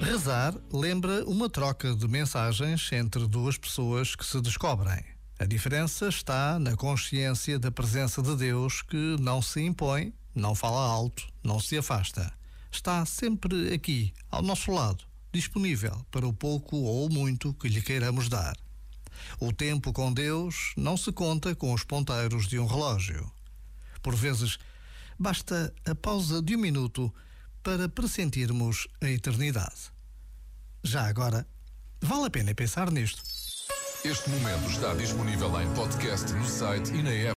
Rezar lembra uma troca de mensagens entre duas pessoas que se descobrem. A diferença está na consciência da presença de Deus que não se impõe, não fala alto, não se afasta. Está sempre aqui, ao nosso lado, disponível para o pouco ou muito que lhe queiramos dar. O tempo com Deus não se conta com os ponteiros de um relógio. Por vezes, basta a pausa de um minuto para pressentirmos a eternidade. Já agora, vale a pena pensar nisto. Este momento está disponível em podcast no site e na app.